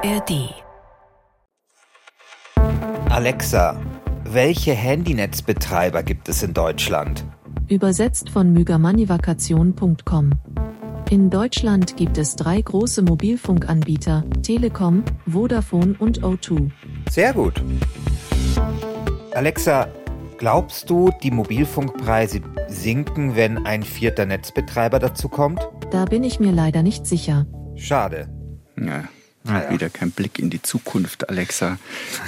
ARD. Alexa, welche Handynetzbetreiber gibt es in Deutschland? Übersetzt von mygamannivakation.com. In Deutschland gibt es drei große Mobilfunkanbieter, Telekom, Vodafone und O2. Sehr gut. Alexa, glaubst du, die Mobilfunkpreise sinken, wenn ein vierter Netzbetreiber dazu kommt? Da bin ich mir leider nicht sicher. Schade. Ja, ja. Wieder kein Blick in die Zukunft, Alexa.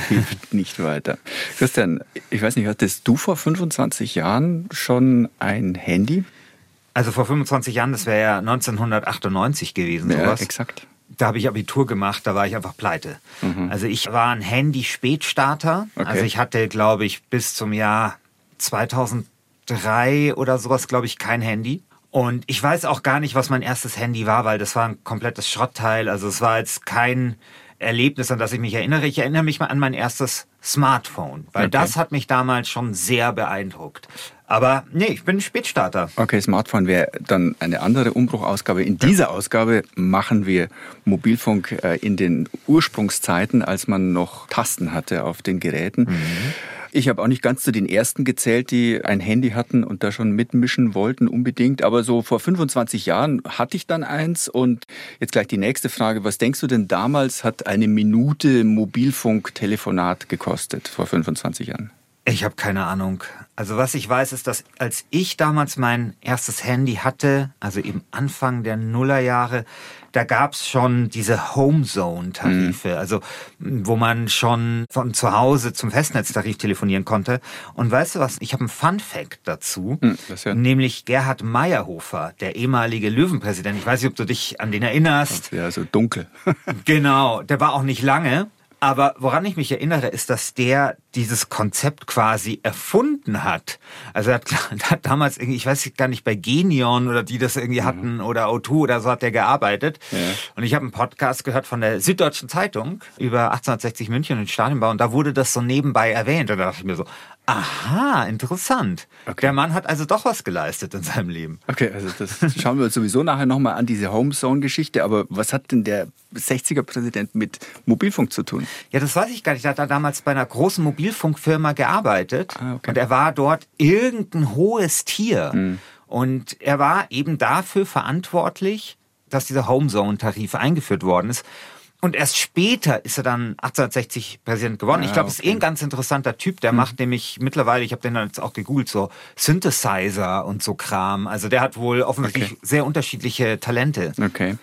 Hilft nicht weiter. Christian, ich weiß nicht, hattest du vor 25 Jahren schon ein Handy? Also vor 25 Jahren, das wäre ja 1998 gewesen, ja, sowas. exakt. Da habe ich Abitur gemacht, da war ich einfach pleite. Mhm. Also ich war ein Handy-Spätstarter. Okay. Also ich hatte, glaube ich, bis zum Jahr 2003 oder sowas, glaube ich, kein Handy. Und ich weiß auch gar nicht, was mein erstes Handy war, weil das war ein komplettes Schrottteil. Also es war jetzt kein Erlebnis, an das ich mich erinnere. Ich erinnere mich mal an mein erstes Smartphone, weil Okay. das hat mich damals schon sehr beeindruckt. Aber nee, ich bin ein Spätstarter. Okay, Smartphone wäre dann eine andere Umbruchausgabe. In dieser Ausgabe machen wir Mobilfunk äh, in den Ursprungszeiten, als man noch Tasten hatte auf den Geräten. Ich habe auch nicht ganz zu den ersten gezählt, die ein Handy hatten und da schon mitmischen wollten unbedingt. Aber so vor 25 Jahren hatte ich dann eins. Und jetzt gleich die nächste Frage. Was denkst du denn damals hat eine Minute Mobilfunktelefonat gekostet vor 25 Jahren? Ich habe keine Ahnung. Also was ich weiß, ist, dass als ich damals mein erstes Handy hatte, also eben Anfang der Nullerjahre, da gab's schon diese Homezone-Tarife, also m, wo man schon von zu Hause zum Festnetztarif telefonieren konnte. Und weißt du was, ich habe einen Fun-Fact dazu, Hm, das ja- nämlich Gerhard Meyerhofer, der ehemalige Löwenpräsident. Ich weiß nicht, ob du dich an den erinnerst. Ja, so dunkel. Genau, der war auch nicht lange. Aber woran ich mich erinnere, ist, dass der dieses Konzept quasi erfunden hat. Also er hat, er hat damals irgendwie, ich weiß gar nicht, bei Genion oder die das irgendwie hatten oder O2 oder so hat der gearbeitet. Ja. Und ich habe einen Podcast gehört von der Süddeutschen Zeitung über 1860 München und den Stadionbau und da wurde das so nebenbei erwähnt. Und da dachte ich mir so, aha, interessant. Okay. Der Mann hat also doch was geleistet in seinem Leben. Okay, also das schauen wir uns sowieso nachher nochmal an, diese Homezone-Geschichte. Aber was hat denn der 60er-Präsident mit Mobilfunk zu tun? Ja, das weiß ich gar nicht. Er hat da damals bei einer großen Mobilfunkfirma gearbeitet. Ah, okay. Und er war dort irgendein hohes Tier. Hm. Und er war eben dafür verantwortlich, dass dieser Homezone-Tarif eingeführt worden ist. Und erst später ist er dann 1860 Präsident geworden. ich Ah, glaube, es ist eh ein ganz interessanter Typ. Der macht nämlich mittlerweile, ich habe den dann jetzt auch gegoogelt, so Synthesizer und so Kram. Also der hat wohl offensichtlich Okay. sehr unterschiedliche Talente. Okay.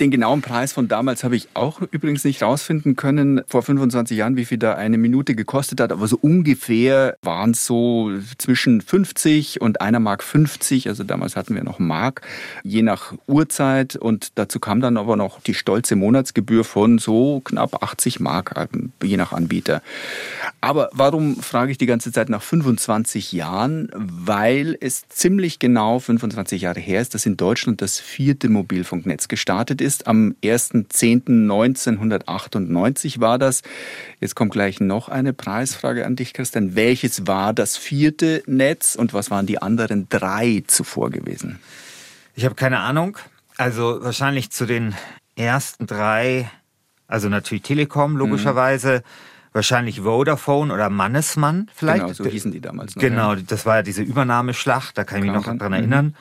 Den genauen Preis von damals habe ich auch übrigens nicht rausfinden können, vor 25 Jahren, wie viel da eine Minute gekostet hat. Aber so ungefähr waren es so zwischen 50 und einer Mark 50. Also damals hatten wir noch Mark, je nach Uhrzeit. Und dazu kam dann aber noch die stolze Monatsgebühr von so knapp 80 Mark, äh, je nach Anbieter. Aber warum frage ich die ganze Zeit nach 25 Jahren? Weil es ziemlich genau 25 Jahre her ist, dass in Deutschland das vierte Mobilfunknetz gestartet ist. Am 1.10.1998 war das. Jetzt kommt gleich noch eine Preisfrage an dich, Christian. Welches war das vierte Netz und was waren die anderen drei zuvor gewesen? Ich habe keine Ahnung. Also wahrscheinlich zu den ersten drei, also natürlich Telekom logischerweise, wahrscheinlich Vodafone oder Mannesmann vielleicht. Genau, so hießen die damals noch. Genau, das war ja diese Übernahmeschlacht, da kann ich mich Kam noch dran mhm.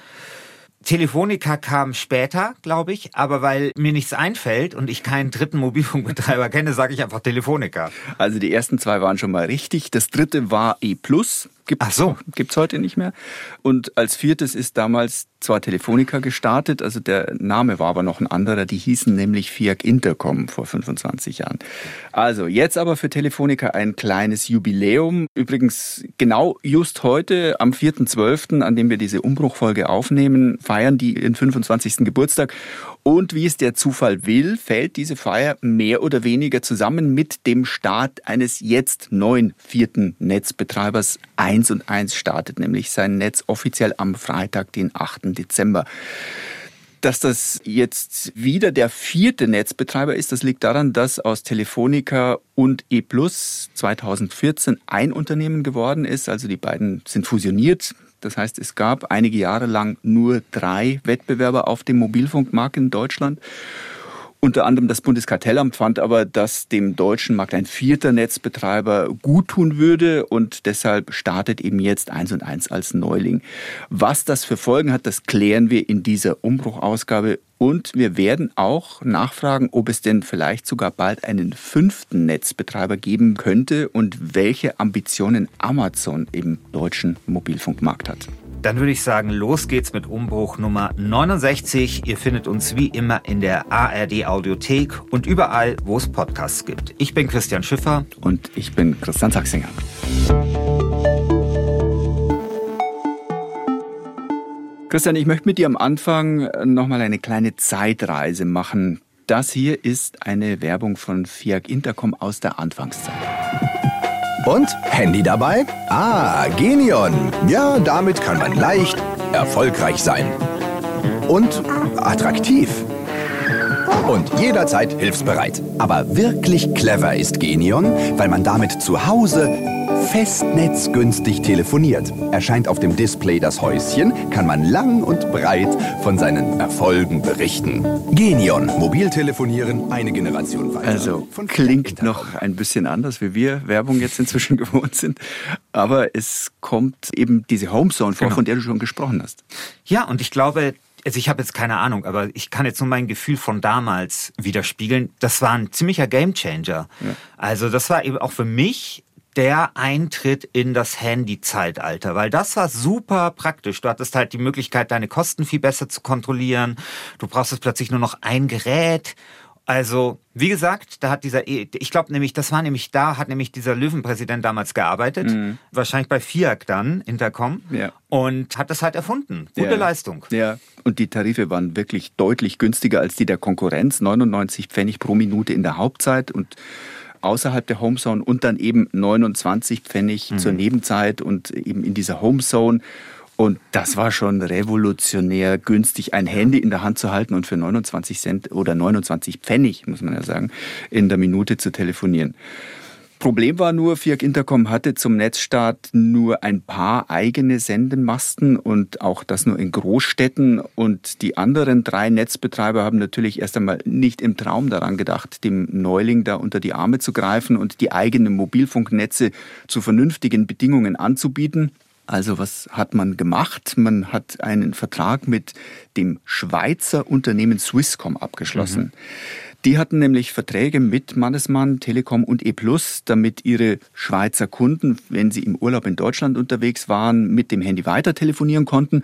Telefonica kam später, glaube ich, aber weil mir nichts einfällt und ich keinen dritten Mobilfunkbetreiber kenne, sage ich einfach Telefonica. Also die ersten zwei waren schon mal richtig. Das dritte war E+. Gibt's, Ach so. Gibt's heute nicht mehr. Und als viertes ist damals zwar Telefonica gestartet, also der Name war aber noch ein anderer. Die hießen nämlich Fiat Intercom vor 25 Jahren. Also jetzt aber für Telefonica ein kleines Jubiläum. Übrigens genau just heute am 4.12., an dem wir diese Umbruchfolge aufnehmen, feiern die ihren 25. Geburtstag. Und wie es der Zufall will, fällt diese Feier mehr oder weniger zusammen mit dem Start eines jetzt neuen vierten Netzbetreibers. 1 und 1 startet nämlich sein Netz offiziell am Freitag, den 8. Dezember. Dass das jetzt wieder der vierte Netzbetreiber ist, das liegt daran, dass aus Telefonica und E Plus 2014 ein Unternehmen geworden ist. Also die beiden sind fusioniert. Das heißt, es gab einige Jahre lang nur drei Wettbewerber auf dem Mobilfunkmarkt in Deutschland. Unter anderem das Bundeskartellamt fand aber, dass dem deutschen Markt ein vierter Netzbetreiber guttun würde und deshalb startet eben jetzt eins und eins als Neuling. Was das für Folgen hat, das klären wir in dieser Umbruchausgabe und wir werden auch nachfragen, ob es denn vielleicht sogar bald einen fünften Netzbetreiber geben könnte und welche Ambitionen Amazon im deutschen Mobilfunkmarkt hat. Dann würde ich sagen, los geht's mit Umbruch Nummer 69. Ihr findet uns wie immer in der ARD Audiothek und überall, wo es Podcasts gibt. Ich bin Christian Schiffer. Und ich bin Christian Sachsinger. Christian, ich möchte mit dir am Anfang nochmal eine kleine Zeitreise machen. Das hier ist eine Werbung von Fiat Intercom aus der Anfangszeit. Und Handy dabei? Ah, Genion. Ja, damit kann man leicht erfolgreich sein. Und attraktiv. Und jederzeit hilfsbereit. Aber wirklich clever ist Genion, weil man damit zu Hause festnetzgünstig telefoniert. Erscheint auf dem Display das Häuschen, kann man lang und breit von seinen Erfolgen berichten. Genion, mobil telefonieren, eine Generation weiter. Also klingt noch ein bisschen anders, wie wir Werbung jetzt inzwischen gewohnt sind. Aber es kommt eben diese Homezone vor, genau. von der du schon gesprochen hast. Ja, und ich glaube, also ich habe jetzt keine Ahnung, aber ich kann jetzt nur mein Gefühl von damals widerspiegeln. Das war ein ziemlicher Gamechanger. Ja. Also das war eben auch für mich der Eintritt in das Handy-Zeitalter, weil das war super praktisch. Du hattest halt die Möglichkeit, deine Kosten viel besser zu kontrollieren. Du brauchst plötzlich nur noch ein Gerät. Also, wie gesagt, da hat dieser, e, ich glaube nämlich, das war nämlich da, hat nämlich dieser Löwenpräsident damals gearbeitet, mhm. wahrscheinlich bei FIAC dann, Intercom, ja. und hat das halt erfunden. Gute ja. Leistung. Ja, und die Tarife waren wirklich deutlich günstiger als die der Konkurrenz, 99 Pfennig pro Minute in der Hauptzeit und außerhalb der Homezone und dann eben 29 Pfennig mhm. zur Nebenzeit und eben in dieser Homezone. Und das war schon revolutionär günstig, ein Handy in der Hand zu halten und für 29 Cent oder 29 Pfennig, muss man ja sagen, in der Minute zu telefonieren. Problem war nur, Fiat Intercom hatte zum Netzstart nur ein paar eigene Sendemasten und auch das nur in Großstädten. Und die anderen drei Netzbetreiber haben natürlich erst einmal nicht im Traum daran gedacht, dem Neuling da unter die Arme zu greifen und die eigenen Mobilfunknetze zu vernünftigen Bedingungen anzubieten. Also was hat man gemacht? Man hat einen Vertrag mit dem Schweizer Unternehmen Swisscom abgeschlossen. Mhm. Die hatten nämlich Verträge mit Mannesmann, Telekom und E+, damit ihre Schweizer Kunden, wenn sie im Urlaub in Deutschland unterwegs waren, mit dem Handy weiter telefonieren konnten.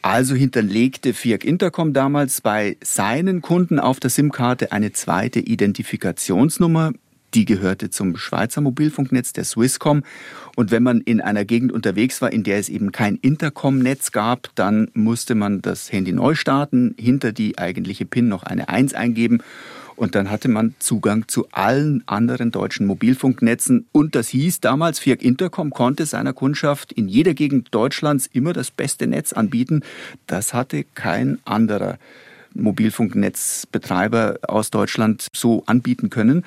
Also hinterlegte Fiat Intercom damals bei seinen Kunden auf der SIM-Karte eine zweite Identifikationsnummer. Die gehörte zum Schweizer Mobilfunknetz der Swisscom. Und wenn man in einer Gegend unterwegs war, in der es eben kein Intercom-Netz gab, dann musste man das Handy neu starten, hinter die eigentliche PIN noch eine 1 eingeben und dann hatte man Zugang zu allen anderen deutschen Mobilfunknetzen. Und das hieß damals, Fiat Intercom konnte seiner Kundschaft in jeder Gegend Deutschlands immer das beste Netz anbieten. Das hatte kein anderer Mobilfunknetzbetreiber aus Deutschland so anbieten können.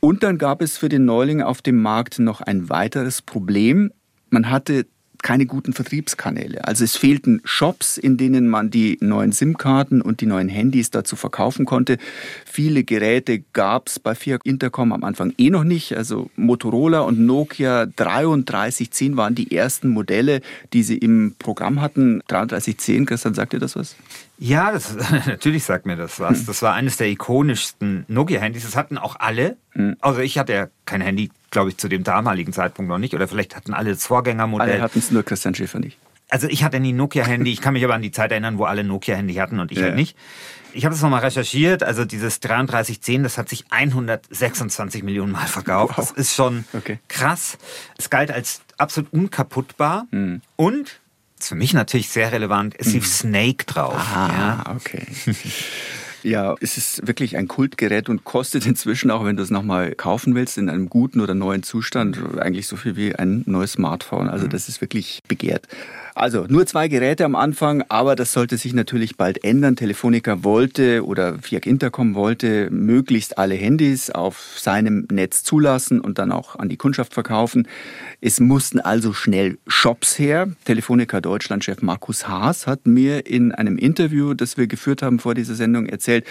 Und dann gab es für den Neuling auf dem Markt noch ein weiteres Problem. Man hatte keine guten Vertriebskanäle. Also es fehlten Shops, in denen man die neuen SIM-Karten und die neuen Handys dazu verkaufen konnte. Viele Geräte gab es bei Fiat Intercom am Anfang eh noch nicht. Also Motorola und Nokia 3310 waren die ersten Modelle, die sie im Programm hatten. 3310, Christian, sagt ihr das was? Ja, das, natürlich sagt mir das was. Hm. Das war eines der ikonischsten Nokia-Handys. Das hatten auch alle. Hm. Also ich hatte ja kein Handy, glaube ich, zu dem damaligen Zeitpunkt noch nicht. Oder vielleicht hatten alle das Vorgängermodell. Alle hatten es nur Christian Schäfer nicht. Also ich hatte nie Nokia-Handy. Ich kann mich aber an die Zeit erinnern, wo alle Nokia-Handy hatten und ich ja. halt nicht. Ich habe das nochmal recherchiert. Also dieses 3310, das hat sich 126 Millionen Mal verkauft. Wow. Das ist schon okay. krass. Es galt als absolut unkaputtbar. Mhm. Und für mich natürlich sehr relevant, es lief mhm. Snake drauf. Ah, ja. okay. Ja, es ist wirklich ein Kultgerät und kostet inzwischen auch, wenn du es nochmal kaufen willst, in einem guten oder neuen Zustand, eigentlich so viel wie ein neues Smartphone. Also mhm. das ist wirklich begehrt. Also nur zwei Geräte am Anfang, aber das sollte sich natürlich bald ändern. Telefonica wollte oder Fiat Intercom wollte möglichst alle Handys auf seinem Netz zulassen und dann auch an die Kundschaft verkaufen. Es mussten also schnell Shops her. Telefonica Deutschland-Chef Markus Haas hat mir in einem Interview, das wir geführt haben vor dieser Sendung, erzählt, erzählt,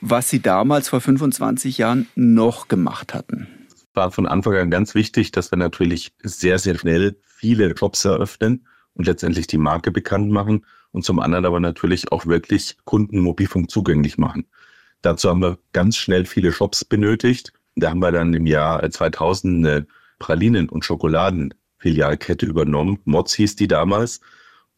was Sie damals vor 25 Jahren noch gemacht hatten. War von Anfang an ganz wichtig, dass wir natürlich sehr, sehr schnell viele Shops eröffnen und letztendlich die Marke bekannt machen und zum anderen aber natürlich auch wirklich Kunden Mobilfunk zugänglich machen. Dazu haben wir ganz schnell viele Shops benötigt. Da haben wir dann im Jahr 2000 eine Pralinen- und Schokoladenfilialkette übernommen. Mods hieß die damals.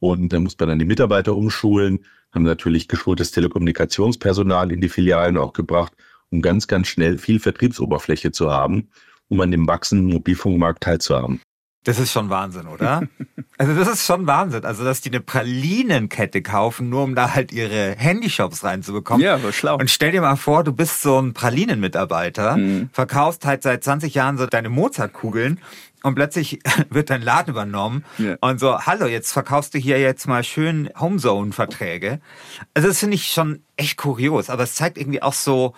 Und da muss man dann die Mitarbeiter umschulen, haben natürlich geschultes Telekommunikationspersonal in die Filialen auch gebracht, um ganz, ganz schnell viel Vertriebsoberfläche zu haben, um an dem wachsenden Mobilfunkmarkt teilzuhaben. Das ist schon Wahnsinn, oder? Also das ist schon Wahnsinn. Also dass die eine Pralinenkette kaufen, nur um da halt ihre Handyshops reinzubekommen. Ja, aber schlau. Und stell dir mal vor, du bist so ein Pralinenmitarbeiter, mhm. verkaufst halt seit 20 Jahren so deine Mozartkugeln und plötzlich wird dein Laden übernommen ja. und so, hallo, jetzt verkaufst du hier jetzt mal schön Homezone-Verträge. Also das finde ich schon echt kurios, aber es zeigt irgendwie auch so,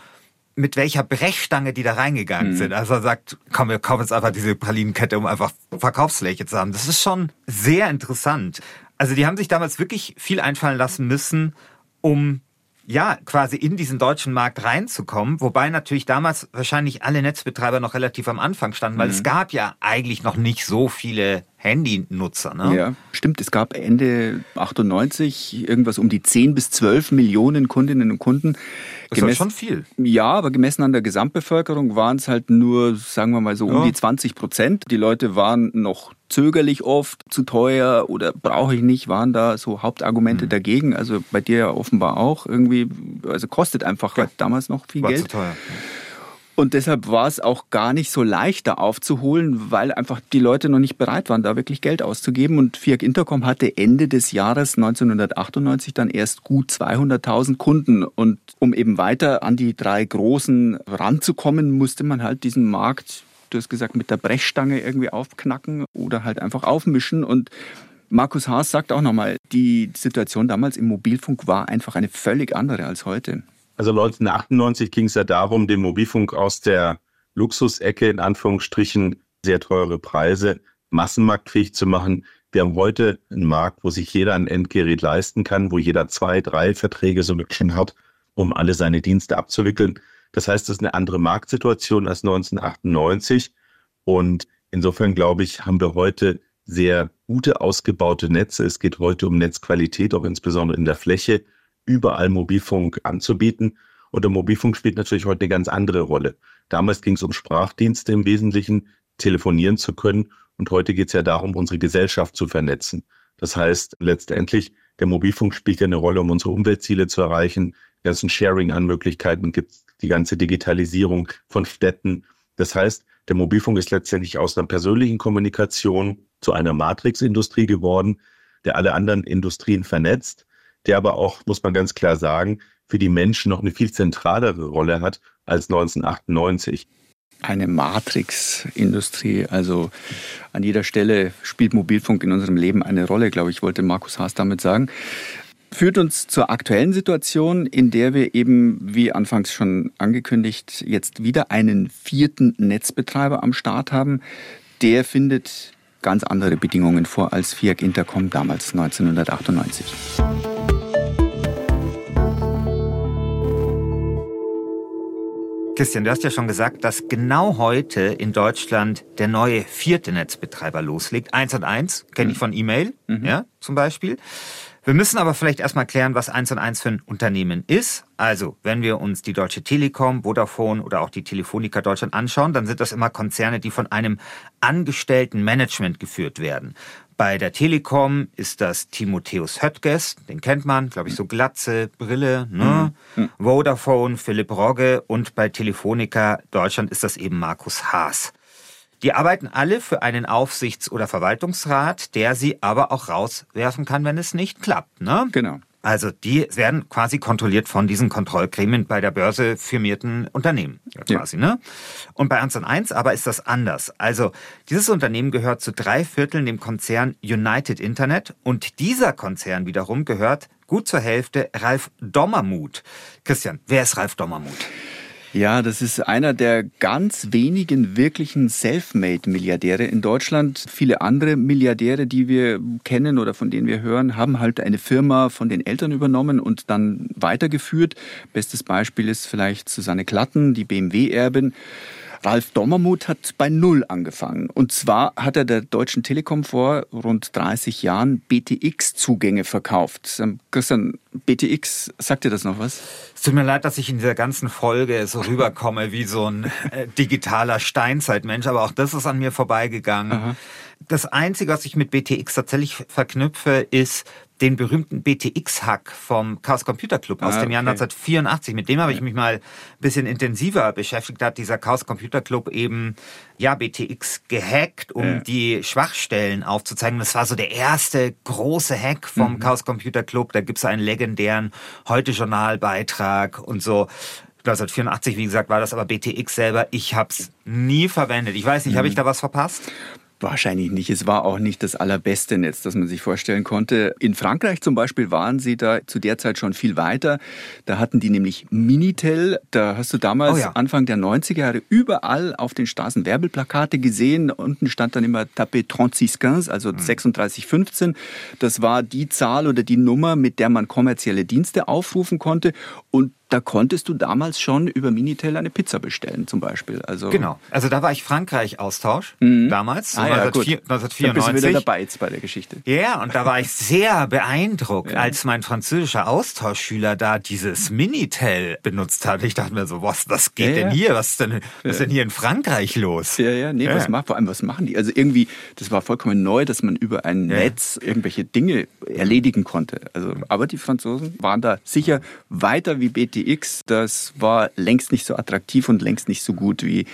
mit welcher Brechstange die da reingegangen mhm. sind. Also er sagt, komm, wir kaufen jetzt einfach diese Pralinenkette, um einfach Verkaufsfläche zu haben. Das ist schon sehr interessant. Also die haben sich damals wirklich viel einfallen lassen müssen, um ja, quasi in diesen deutschen Markt reinzukommen, wobei natürlich damals wahrscheinlich alle Netzbetreiber noch relativ am Anfang standen, weil mhm. es gab ja eigentlich noch nicht so viele Handynutzer. Ne? Ja, stimmt. Es gab Ende 98 irgendwas um die 10 bis 12 Millionen Kundinnen und Kunden. Das ist schon viel. Ja, aber gemessen an der Gesamtbevölkerung waren es halt nur, sagen wir mal so, um ja. die 20 Prozent. Die Leute waren noch zögerlich oft, zu teuer oder brauche ich nicht, waren da so Hauptargumente mhm. dagegen. Also bei dir ja offenbar auch irgendwie, also kostet einfach ja. damals noch viel war Geld. Zu teuer. Und deshalb war es auch gar nicht so leicht, da aufzuholen, weil einfach die Leute noch nicht bereit waren, da wirklich Geld auszugeben. Und Fiat Intercom hatte Ende des Jahres 1998 dann erst gut 200.000 Kunden. Und um eben weiter an die drei Großen ranzukommen, musste man halt diesen Markt du hast gesagt, mit der Brechstange irgendwie aufknacken oder halt einfach aufmischen. Und Markus Haas sagt auch nochmal, die Situation damals im Mobilfunk war einfach eine völlig andere als heute. Also 1998 ging es ja darum, den Mobilfunk aus der Luxusecke in Anführungsstrichen sehr teure Preise massenmarktfähig zu machen. Wir haben heute einen Markt, wo sich jeder ein Endgerät leisten kann, wo jeder zwei, drei Verträge so schon hat, um alle seine Dienste abzuwickeln. Das heißt, das ist eine andere Marktsituation als 1998. Und insofern glaube ich, haben wir heute sehr gute ausgebaute Netze. Es geht heute um Netzqualität, auch insbesondere in der Fläche, überall Mobilfunk anzubieten. Und der Mobilfunk spielt natürlich heute eine ganz andere Rolle. Damals ging es um Sprachdienste im Wesentlichen, telefonieren zu können. Und heute geht es ja darum, unsere Gesellschaft zu vernetzen. Das heißt, letztendlich, der Mobilfunk spielt ja eine Rolle, um unsere Umweltziele zu erreichen. Die ganzen Sharing an Möglichkeiten gibt es die ganze Digitalisierung von Städten. Das heißt, der Mobilfunk ist letztendlich aus einer persönlichen Kommunikation zu einer Matrix-Industrie geworden, der alle anderen Industrien vernetzt, der aber auch, muss man ganz klar sagen, für die Menschen noch eine viel zentralere Rolle hat als 1998 eine Matrix-Industrie. Also an jeder Stelle spielt Mobilfunk in unserem Leben eine Rolle, glaube ich, wollte Markus Haas damit sagen führt uns zur aktuellen Situation, in der wir eben, wie anfangs schon angekündigt, jetzt wieder einen vierten Netzbetreiber am Start haben. Der findet ganz andere Bedingungen vor als FIAC Intercom damals 1998. Christian, du hast ja schon gesagt, dass genau heute in Deutschland der neue vierte Netzbetreiber loslegt. Eins und eins kenne ich mhm. von E-Mail, mhm. ja, zum Beispiel. Wir müssen aber vielleicht erstmal klären, was eins und eins für ein Unternehmen ist. Also, wenn wir uns die Deutsche Telekom, Vodafone oder auch die Telefonica Deutschland anschauen, dann sind das immer Konzerne, die von einem angestellten Management geführt werden. Bei der Telekom ist das Timotheus Höttges, den kennt man, glaube ich, so Glatze, Brille, ne? Mhm. Vodafone, Philipp Rogge und bei Telefonica Deutschland ist das eben Markus Haas. Die arbeiten alle für einen Aufsichts- oder Verwaltungsrat, der sie aber auch rauswerfen kann, wenn es nicht klappt. Ne? Genau. Also die werden quasi kontrolliert von diesen Kontrollgremien bei der Börse firmierten Unternehmen. Ja, quasi, ja. ne? Und bei 1 und 1 aber ist das anders. Also dieses Unternehmen gehört zu drei Vierteln dem Konzern United Internet und dieser Konzern wiederum gehört gut zur Hälfte Ralf Dommermuth. Christian, wer ist Ralf Dommermuth? Ja, das ist einer der ganz wenigen wirklichen Selfmade-Milliardäre in Deutschland. Viele andere Milliardäre, die wir kennen oder von denen wir hören, haben halt eine Firma von den Eltern übernommen und dann weitergeführt. Bestes Beispiel ist vielleicht Susanne Klatten, die BMW-Erbin. Ralf Dommermuth hat bei Null angefangen. Und zwar hat er der Deutschen Telekom vor rund 30 Jahren BTX-Zugänge verkauft. Ähm, Christian, BTX, sagt dir das noch was? Es tut mir leid, dass ich in dieser ganzen Folge so rüberkomme wie so ein äh, digitaler Steinzeitmensch, aber auch das ist an mir vorbeigegangen. Aha. Das Einzige, was ich mit BTX tatsächlich verknüpfe, ist den berühmten BTX-Hack vom Chaos Computer Club aus ah, dem Jahr 1984. Mit dem habe ich mich mal ein bisschen intensiver beschäftigt. Da hat dieser Chaos Computer Club eben ja BTX gehackt, um ja. die Schwachstellen aufzuzeigen. Das war so der erste große Hack vom mhm. Chaos Computer Club. Da gibt es einen legendären Heute-Journal-Beitrag und so. 1984, wie gesagt, war das aber BTX selber. Ich habe es nie verwendet. Ich weiß nicht, mhm. habe ich da was verpasst? Wahrscheinlich nicht. Es war auch nicht das allerbeste Netz, das man sich vorstellen konnte. In Frankreich zum Beispiel waren sie da zu der Zeit schon viel weiter. Da hatten die nämlich Minitel. Da hast du damals, oh ja. Anfang der 90er Jahre, überall auf den Straßen Werbeplakate gesehen. Unten stand dann immer Tapé 3615, also mhm. 3615. Das war die Zahl oder die Nummer, mit der man kommerzielle Dienste aufrufen konnte. Und da konntest du damals schon über Minitel eine Pizza bestellen, zum Beispiel. Also genau. Also da war ich Frankreich-Austausch mhm. damals, so ah, ja, 1994. Dann bist du wieder dabei jetzt bei der Geschichte. Ja, und da war ich sehr beeindruckt, ja. als mein französischer Austauschschüler da dieses Minitel benutzt hat. Ich dachte mir so, was, was geht ja, denn hier? Was ist denn, was ist denn hier in Frankreich los? Ja, ja, nee, was macht, vor allem, was machen die? Also irgendwie, das war vollkommen neu, dass man über ein Netz irgendwelche Dinge erledigen konnte. Also, aber die Franzosen waren da sicher weiter wie BT GTX, das war längst nicht so attraktiv und längst nicht so gut wie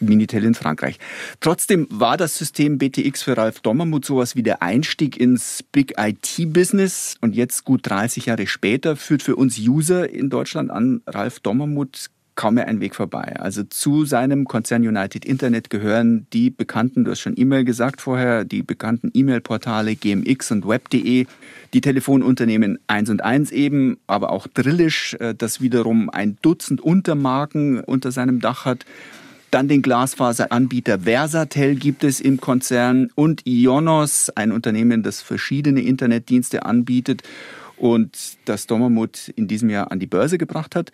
Minitel in Frankreich. Trotzdem war das System BTX für Ralf Dommermuth sowas wie der Einstieg ins Big IT-Business und jetzt gut 30 Jahre später führt für uns User in Deutschland an Ralf Dommermuth kaum mehr ein Weg vorbei. Also zu seinem Konzern United Internet gehören die bekannten, du hast schon E-Mail gesagt vorher, die bekannten E-Mail-Portale GMX und Web.de, die Telefonunternehmen 1 und 1 eben, aber auch Drillisch, äh, das wiederum ein Dutzend Untermarken unter seinem Dach hat. Dann den Glasfaseranbieter Versatel gibt es im Konzern und Ionos, ein Unternehmen, das verschiedene Internetdienste anbietet und das Dommermut in diesem Jahr an die Börse gebracht hat.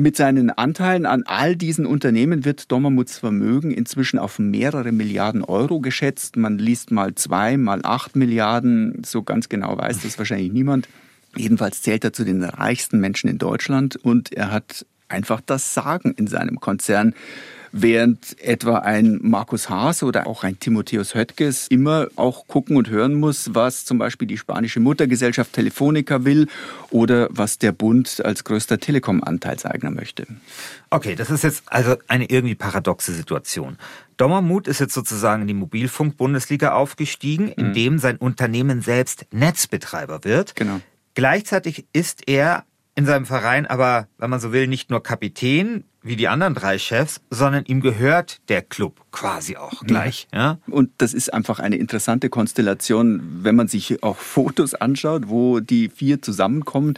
Mit seinen Anteilen an all diesen Unternehmen wird Dommermuths Vermögen inzwischen auf mehrere Milliarden Euro geschätzt. Man liest mal zwei, mal acht Milliarden. So ganz genau weiß das wahrscheinlich niemand. Jedenfalls zählt er zu den reichsten Menschen in Deutschland und er hat einfach das Sagen in seinem Konzern während etwa ein Markus Haas oder auch ein Timotheus Höttges immer auch gucken und hören muss, was zum Beispiel die spanische Muttergesellschaft Telefonica will oder was der Bund als größter Telekom-Anteilseigner möchte. Okay, das ist jetzt also eine irgendwie paradoxe Situation. Dommermuth ist jetzt sozusagen in die Mobilfunk-Bundesliga aufgestiegen, mhm. indem sein Unternehmen selbst Netzbetreiber wird. Genau. Gleichzeitig ist er in seinem Verein aber, wenn man so will, nicht nur Kapitän wie die anderen drei Chefs, sondern ihm gehört der Club quasi auch gleich. Ja. ja. Und das ist einfach eine interessante Konstellation, wenn man sich auch Fotos anschaut, wo die vier zusammenkommen,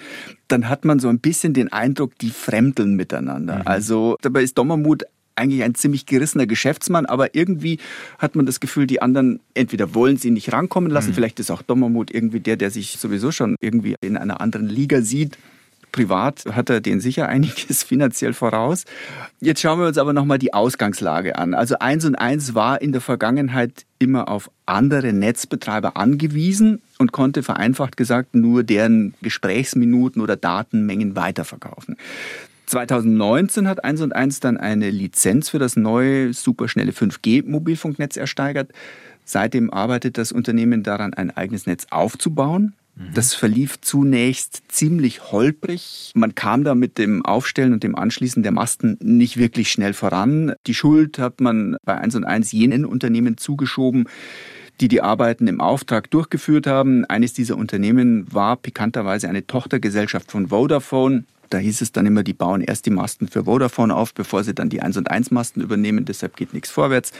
dann hat man so ein bisschen den Eindruck, die fremdeln miteinander. Mhm. Also dabei ist Dommermuth eigentlich ein ziemlich gerissener Geschäftsmann, aber irgendwie hat man das Gefühl, die anderen entweder wollen sie nicht rankommen lassen, mhm. vielleicht ist auch Dommermuth irgendwie der, der sich sowieso schon irgendwie in einer anderen Liga sieht Privat hat er den sicher einiges finanziell voraus. Jetzt schauen wir uns aber nochmal die Ausgangslage an. Also eins und eins war in der Vergangenheit immer auf andere Netzbetreiber angewiesen und konnte vereinfacht gesagt nur deren Gesprächsminuten oder Datenmengen weiterverkaufen. 2019 hat 1 und 1 dann eine Lizenz für das neue superschnelle 5G-Mobilfunknetz ersteigert. Seitdem arbeitet das Unternehmen daran, ein eigenes Netz aufzubauen. Mhm. Das verlief zunächst ziemlich holprig. Man kam da mit dem Aufstellen und dem Anschließen der Masten nicht wirklich schnell voran. Die Schuld hat man bei 1 und 1 jenen Unternehmen zugeschoben, die die Arbeiten im Auftrag durchgeführt haben. Eines dieser Unternehmen war pikanterweise eine Tochtergesellschaft von Vodafone. Da hieß es dann immer, die bauen erst die Masten für Vodafone auf, bevor sie dann die 1 und 1 Masten übernehmen. Deshalb geht nichts vorwärts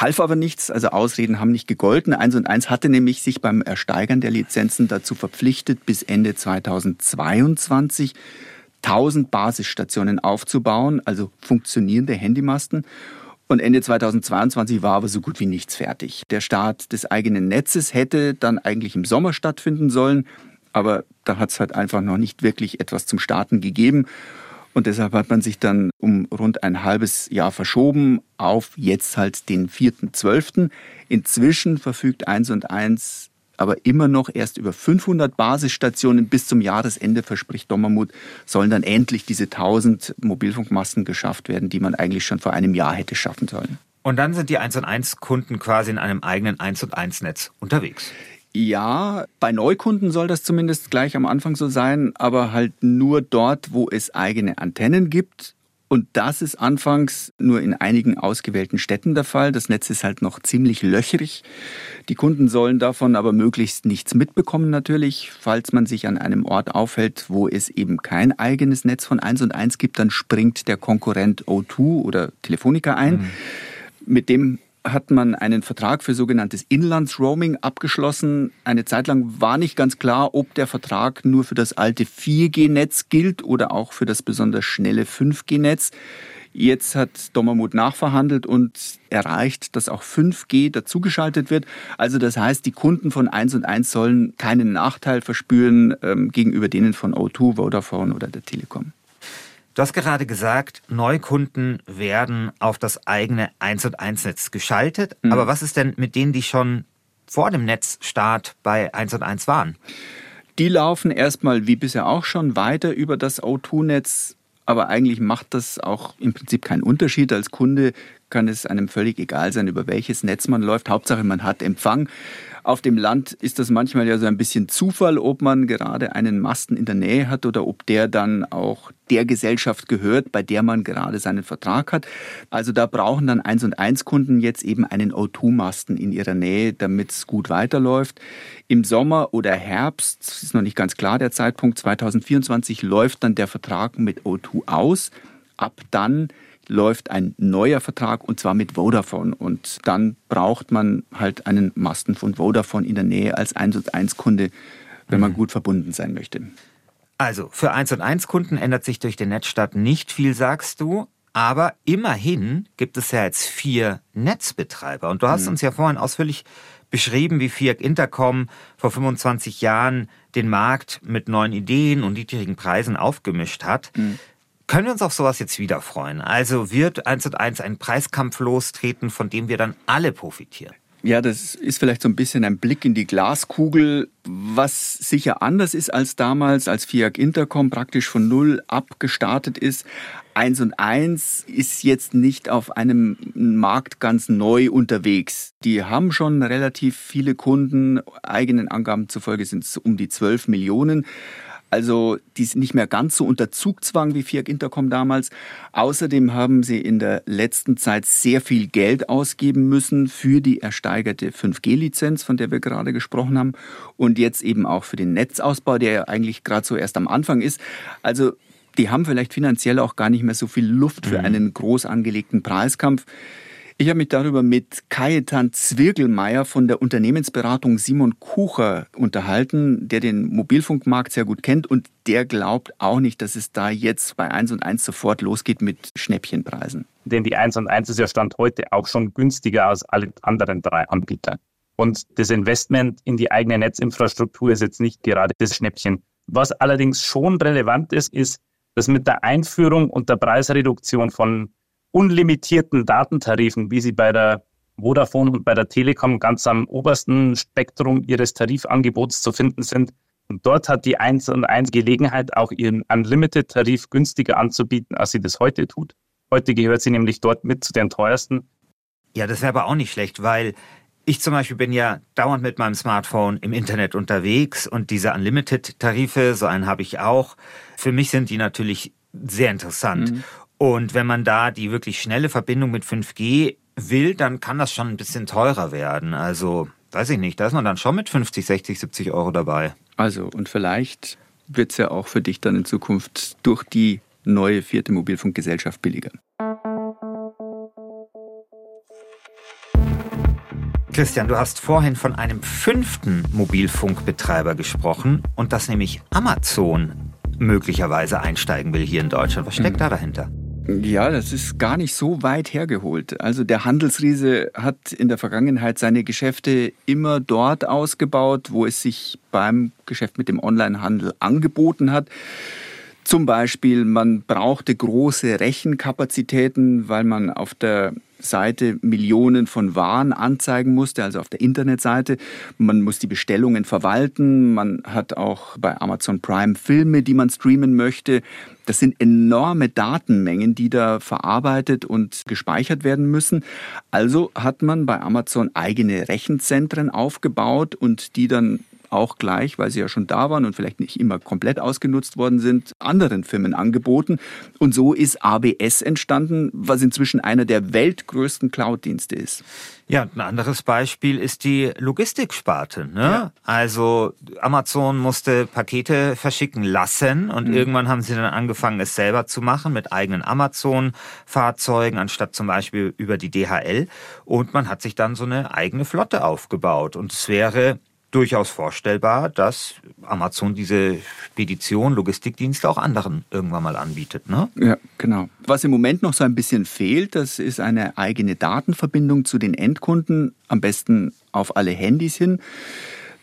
half aber nichts, also Ausreden haben nicht gegolten. Eins und eins hatte nämlich sich beim Ersteigern der Lizenzen dazu verpflichtet, bis Ende 2022 1000 Basisstationen aufzubauen, also funktionierende Handymasten. Und Ende 2022 war aber so gut wie nichts fertig. Der Start des eigenen Netzes hätte dann eigentlich im Sommer stattfinden sollen, aber da hat es halt einfach noch nicht wirklich etwas zum Starten gegeben. Und deshalb hat man sich dann um rund ein halbes Jahr verschoben auf jetzt halt den 4.12. Inzwischen verfügt 1 und 1 aber immer noch erst über 500 Basisstationen bis zum Jahresende, verspricht Dommermuth, sollen dann endlich diese 1000 Mobilfunkmasten geschafft werden, die man eigentlich schon vor einem Jahr hätte schaffen sollen. Und dann sind die 1 und 1 Kunden quasi in einem eigenen 1 und 1 Netz unterwegs. Ja, bei Neukunden soll das zumindest gleich am Anfang so sein, aber halt nur dort, wo es eigene Antennen gibt. Und das ist anfangs nur in einigen ausgewählten Städten der Fall. Das Netz ist halt noch ziemlich löchrig. Die Kunden sollen davon aber möglichst nichts mitbekommen natürlich. Falls man sich an einem Ort aufhält, wo es eben kein eigenes Netz von 1 und 1 gibt, dann springt der Konkurrent O2 oder Telefonica ein. Mhm. Mit dem hat man einen Vertrag für sogenanntes Inlandsroaming abgeschlossen. Eine Zeit lang war nicht ganz klar, ob der Vertrag nur für das alte 4G-Netz gilt oder auch für das besonders schnelle 5G-Netz. Jetzt hat Dommermuth nachverhandelt und erreicht, dass auch 5G dazugeschaltet wird. Also das heißt, die Kunden von 1 und 1 sollen keinen Nachteil verspüren ähm, gegenüber denen von O2, Vodafone oder der Telekom. Du hast gerade gesagt, Neukunden werden auf das eigene 1 und 1 Netz geschaltet. Mhm. Aber was ist denn mit denen, die schon vor dem Netzstart bei 1 und 1 waren? Die laufen erstmal wie bisher auch schon weiter über das O2-Netz. Aber eigentlich macht das auch im Prinzip keinen Unterschied. Als Kunde kann es einem völlig egal sein, über welches Netz man läuft. Hauptsache, man hat Empfang. Auf dem Land ist das manchmal ja so ein bisschen Zufall, ob man gerade einen Masten in der Nähe hat oder ob der dann auch der Gesellschaft gehört, bei der man gerade seinen Vertrag hat. Also da brauchen dann 1 und 1 Kunden jetzt eben einen O2-Masten in ihrer Nähe, damit es gut weiterläuft. Im Sommer oder Herbst, ist noch nicht ganz klar der Zeitpunkt, 2024 läuft dann der Vertrag mit O2 aus. Ab dann läuft ein neuer Vertrag und zwar mit Vodafone. Und dann braucht man halt einen Masten von Vodafone in der Nähe als 1 und 1 Kunde, wenn man mhm. gut verbunden sein möchte. Also für 1 und 1 Kunden ändert sich durch den Netzstart nicht viel, sagst du. Aber immerhin gibt es ja jetzt vier Netzbetreiber. Und du hast mhm. uns ja vorhin ausführlich beschrieben, wie FIAC Intercom vor 25 Jahren den Markt mit neuen Ideen und niedrigen Preisen aufgemischt hat. Mhm. Können wir uns auf sowas jetzt wieder freuen? Also wird 1 und 1 ein Preiskampf lostreten, von dem wir dann alle profitieren? Ja, das ist vielleicht so ein bisschen ein Blick in die Glaskugel, was sicher anders ist als damals, als FIAC Intercom praktisch von Null abgestartet ist. 1 und 1 ist jetzt nicht auf einem Markt ganz neu unterwegs. Die haben schon relativ viele Kunden, eigenen Angaben zufolge sind es um die 12 Millionen. Also die sind nicht mehr ganz so unter Zugzwang wie Fiat Intercom damals. Außerdem haben sie in der letzten Zeit sehr viel Geld ausgeben müssen für die ersteigerte 5G-Lizenz, von der wir gerade gesprochen haben, und jetzt eben auch für den Netzausbau, der ja eigentlich gerade so erst am Anfang ist. Also die haben vielleicht finanziell auch gar nicht mehr so viel Luft für mhm. einen groß angelegten Preiskampf. Ich habe mich darüber mit Kajetan Zwirgelmeier von der Unternehmensberatung Simon Kucher unterhalten, der den Mobilfunkmarkt sehr gut kennt und der glaubt auch nicht, dass es da jetzt bei 1 und 1 sofort losgeht mit Schnäppchenpreisen. Denn die 1 und 1 ist ja Stand heute auch schon günstiger als alle anderen drei Anbieter. Und das Investment in die eigene Netzinfrastruktur ist jetzt nicht gerade das Schnäppchen. Was allerdings schon relevant ist, ist, dass mit der Einführung und der Preisreduktion von unlimitierten Datentarifen, wie sie bei der Vodafone und bei der Telekom ganz am obersten Spektrum ihres Tarifangebots zu finden sind. Und dort hat die 1 und 1 Gelegenheit, auch ihren Unlimited-Tarif günstiger anzubieten, als sie das heute tut. Heute gehört sie nämlich dort mit zu den teuersten. Ja, das wäre aber auch nicht schlecht, weil ich zum Beispiel bin ja dauernd mit meinem Smartphone im Internet unterwegs und diese Unlimited-Tarife, so einen habe ich auch. Für mich sind die natürlich sehr interessant. Mhm. Und wenn man da die wirklich schnelle Verbindung mit 5G will, dann kann das schon ein bisschen teurer werden. Also, weiß ich nicht, da ist man dann schon mit 50, 60, 70 Euro dabei. Also, und vielleicht wird es ja auch für dich dann in Zukunft durch die neue vierte Mobilfunkgesellschaft billiger. Christian, du hast vorhin von einem fünften Mobilfunkbetreiber gesprochen und das nämlich Amazon. möglicherweise einsteigen will hier in Deutschland. Was steckt mhm. da dahinter? Ja, das ist gar nicht so weit hergeholt. Also der Handelsriese hat in der Vergangenheit seine Geschäfte immer dort ausgebaut, wo es sich beim Geschäft mit dem Onlinehandel angeboten hat. Zum Beispiel, man brauchte große Rechenkapazitäten, weil man auf der Seite Millionen von Waren anzeigen musste, also auf der Internetseite. Man muss die Bestellungen verwalten. Man hat auch bei Amazon Prime Filme, die man streamen möchte. Das sind enorme Datenmengen, die da verarbeitet und gespeichert werden müssen. Also hat man bei Amazon eigene Rechenzentren aufgebaut und die dann auch gleich, weil sie ja schon da waren und vielleicht nicht immer komplett ausgenutzt worden sind, anderen Firmen angeboten. Und so ist ABS entstanden, was inzwischen einer der weltgrößten Cloud-Dienste ist. Ja, ein anderes Beispiel ist die Logistiksparte. Ne? Ja. Also Amazon musste Pakete verschicken lassen und mhm. irgendwann haben sie dann angefangen, es selber zu machen mit eigenen Amazon-Fahrzeugen, anstatt zum Beispiel über die DHL. Und man hat sich dann so eine eigene Flotte aufgebaut. Und es wäre durchaus vorstellbar, dass Amazon diese Spedition, Logistikdienste auch anderen irgendwann mal anbietet. Ne? Ja, genau. Was im Moment noch so ein bisschen fehlt, das ist eine eigene Datenverbindung zu den Endkunden, am besten auf alle Handys hin.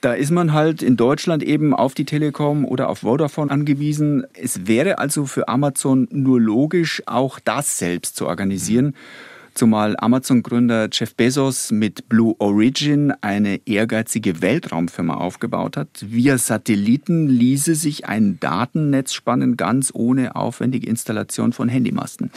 Da ist man halt in Deutschland eben auf die Telekom oder auf Vodafone angewiesen. Es wäre also für Amazon nur logisch, auch das selbst zu organisieren. Mhm zumal Amazon-Gründer Jeff Bezos mit Blue Origin eine ehrgeizige Weltraumfirma aufgebaut hat. Via Satelliten ließe sich ein Datennetz spannen, ganz ohne aufwendige Installation von Handymasten.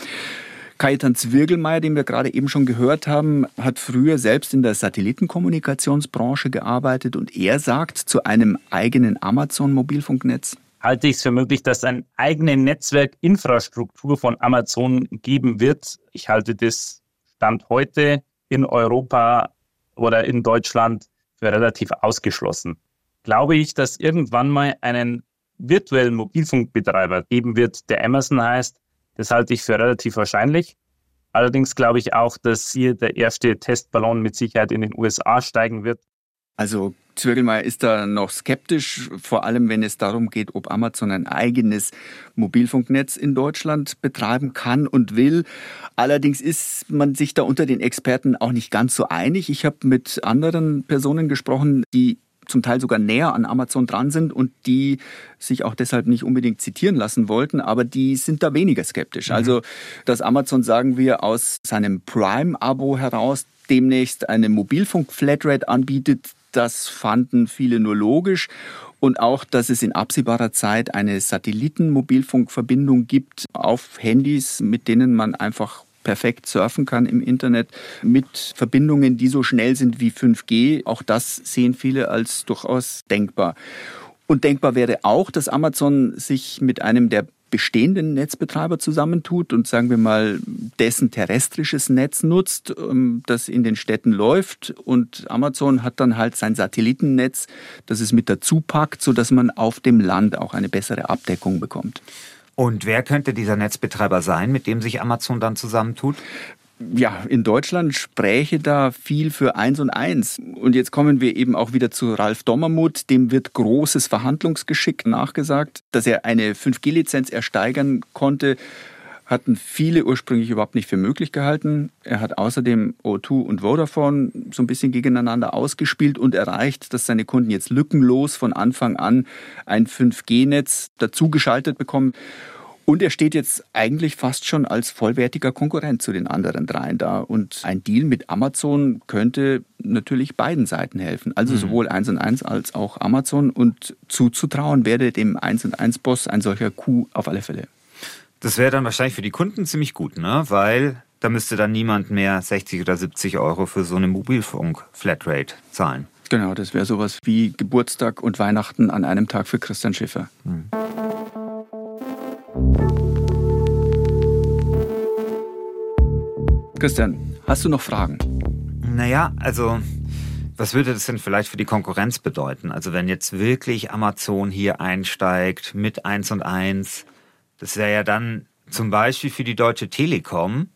Kajetan Zwirgelmeier, den wir gerade eben schon gehört haben, hat früher selbst in der Satellitenkommunikationsbranche gearbeitet und er sagt zu einem eigenen Amazon-Mobilfunknetz, halte ich es für möglich, dass es eine eigene Netzwerkinfrastruktur von Amazon geben wird. Ich halte das Stand heute in Europa oder in Deutschland für relativ ausgeschlossen. Glaube ich, dass irgendwann mal einen virtuellen Mobilfunkbetreiber geben wird, der Amazon heißt. Das halte ich für relativ wahrscheinlich. Allerdings glaube ich auch, dass hier der erste Testballon mit Sicherheit in den USA steigen wird. Also Zwirgelmeier ist da noch skeptisch, vor allem wenn es darum geht, ob Amazon ein eigenes Mobilfunknetz in Deutschland betreiben kann und will. Allerdings ist man sich da unter den Experten auch nicht ganz so einig. Ich habe mit anderen Personen gesprochen, die zum Teil sogar näher an Amazon dran sind und die sich auch deshalb nicht unbedingt zitieren lassen wollten, aber die sind da weniger skeptisch. Mhm. Also, dass Amazon, sagen wir, aus seinem Prime-Abo heraus demnächst eine Mobilfunk-Flatrate anbietet, das fanden viele nur logisch. Und auch, dass es in absehbarer Zeit eine Satellitenmobilfunkverbindung gibt auf Handys, mit denen man einfach perfekt surfen kann im Internet mit Verbindungen, die so schnell sind wie 5G. Auch das sehen viele als durchaus denkbar. Und denkbar wäre auch, dass Amazon sich mit einem der bestehenden Netzbetreiber zusammentut und sagen wir mal dessen terrestrisches Netz nutzt, ähm, das in den Städten läuft und Amazon hat dann halt sein Satellitennetz, das es mit dazu packt, sodass man auf dem Land auch eine bessere Abdeckung bekommt. Und wer könnte dieser Netzbetreiber sein, mit dem sich Amazon dann zusammentut? Ja, in Deutschland spräche da viel für eins und eins. Und jetzt kommen wir eben auch wieder zu Ralf Dommermuth. Dem wird großes Verhandlungsgeschick nachgesagt. Dass er eine 5G-Lizenz ersteigern konnte, hatten viele ursprünglich überhaupt nicht für möglich gehalten. Er hat außerdem O2 und Vodafone so ein bisschen gegeneinander ausgespielt und erreicht, dass seine Kunden jetzt lückenlos von Anfang an ein 5G-Netz dazugeschaltet bekommen. Und er steht jetzt eigentlich fast schon als vollwertiger Konkurrent zu den anderen dreien da. Und ein Deal mit Amazon könnte natürlich beiden Seiten helfen. Also mhm. sowohl 1 und 1 als auch Amazon. Und zuzutrauen werde dem 1 und 1 Boss ein solcher Coup auf alle Fälle. Das wäre dann wahrscheinlich für die Kunden ziemlich gut, ne? Weil da müsste dann niemand mehr 60 oder 70 Euro für so eine Mobilfunk-Flatrate zahlen. Genau, das wäre sowas wie Geburtstag und Weihnachten an einem Tag für Christian Schiffer. Mhm. Christian, hast du noch Fragen? Naja, also was würde das denn vielleicht für die Konkurrenz bedeuten? Also wenn jetzt wirklich Amazon hier einsteigt mit 1 und 1, das wäre ja dann zum Beispiel für die Deutsche Telekom.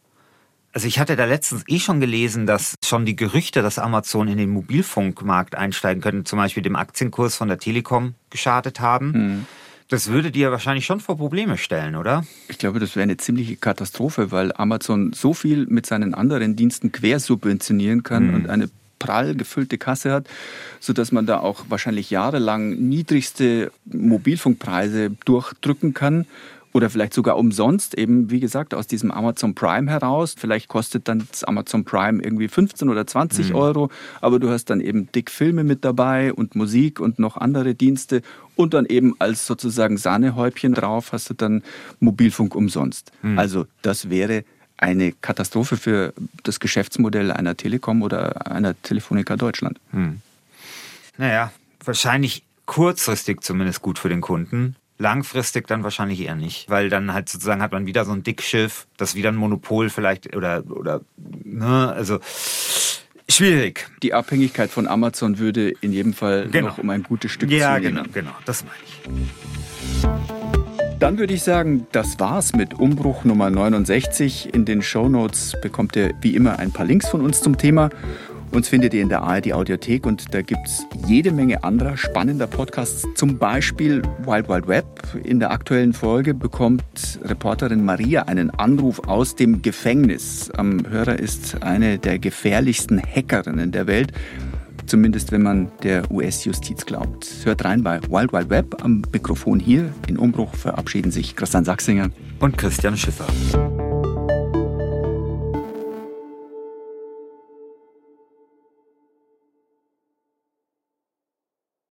Also ich hatte da letztens eh schon gelesen, dass schon die Gerüchte, dass Amazon in den Mobilfunkmarkt einsteigen könnte, zum Beispiel dem Aktienkurs von der Telekom geschadet haben. Mhm. Das würde dir wahrscheinlich schon vor Probleme stellen, oder? Ich glaube, das wäre eine ziemliche Katastrophe, weil Amazon so viel mit seinen anderen Diensten quersubventionieren kann mhm. und eine prall gefüllte Kasse hat, sodass man da auch wahrscheinlich jahrelang niedrigste Mobilfunkpreise durchdrücken kann oder vielleicht sogar umsonst, eben wie gesagt, aus diesem Amazon Prime heraus. Vielleicht kostet dann das Amazon Prime irgendwie 15 oder 20 mhm. Euro, aber du hast dann eben dick Filme mit dabei und Musik und noch andere Dienste und dann eben als sozusagen Sahnehäubchen drauf hast du dann Mobilfunk umsonst. Mhm. Also das wäre eine Katastrophe für das Geschäftsmodell einer Telekom oder einer Telefonica Deutschland. Hm. Naja, wahrscheinlich kurzfristig zumindest gut für den Kunden. Langfristig dann wahrscheinlich eher nicht, weil dann halt sozusagen hat man wieder so ein Dickschiff, das wieder ein Monopol vielleicht oder oder ne, also schwierig. Die Abhängigkeit von Amazon würde in jedem Fall genau. noch um ein gutes Stück ja, zunehmen. Ja, genau, genau, das meine ich. Dann würde ich sagen, das war's mit Umbruch Nummer 69. In den Show Notes bekommt ihr wie immer ein paar Links von uns zum Thema. Uns findet ihr in der ARD Audiothek und da gibt es jede Menge anderer spannender Podcasts, zum Beispiel Wild Wild Web. In der aktuellen Folge bekommt Reporterin Maria einen Anruf aus dem Gefängnis. Am Hörer ist eine der gefährlichsten Hackerinnen der Welt zumindest wenn man der US-Justiz glaubt. Hört rein bei Wild Wild Web. Am Mikrofon hier in Umbruch verabschieden sich Christian Sachsinger und Christian Schiffer.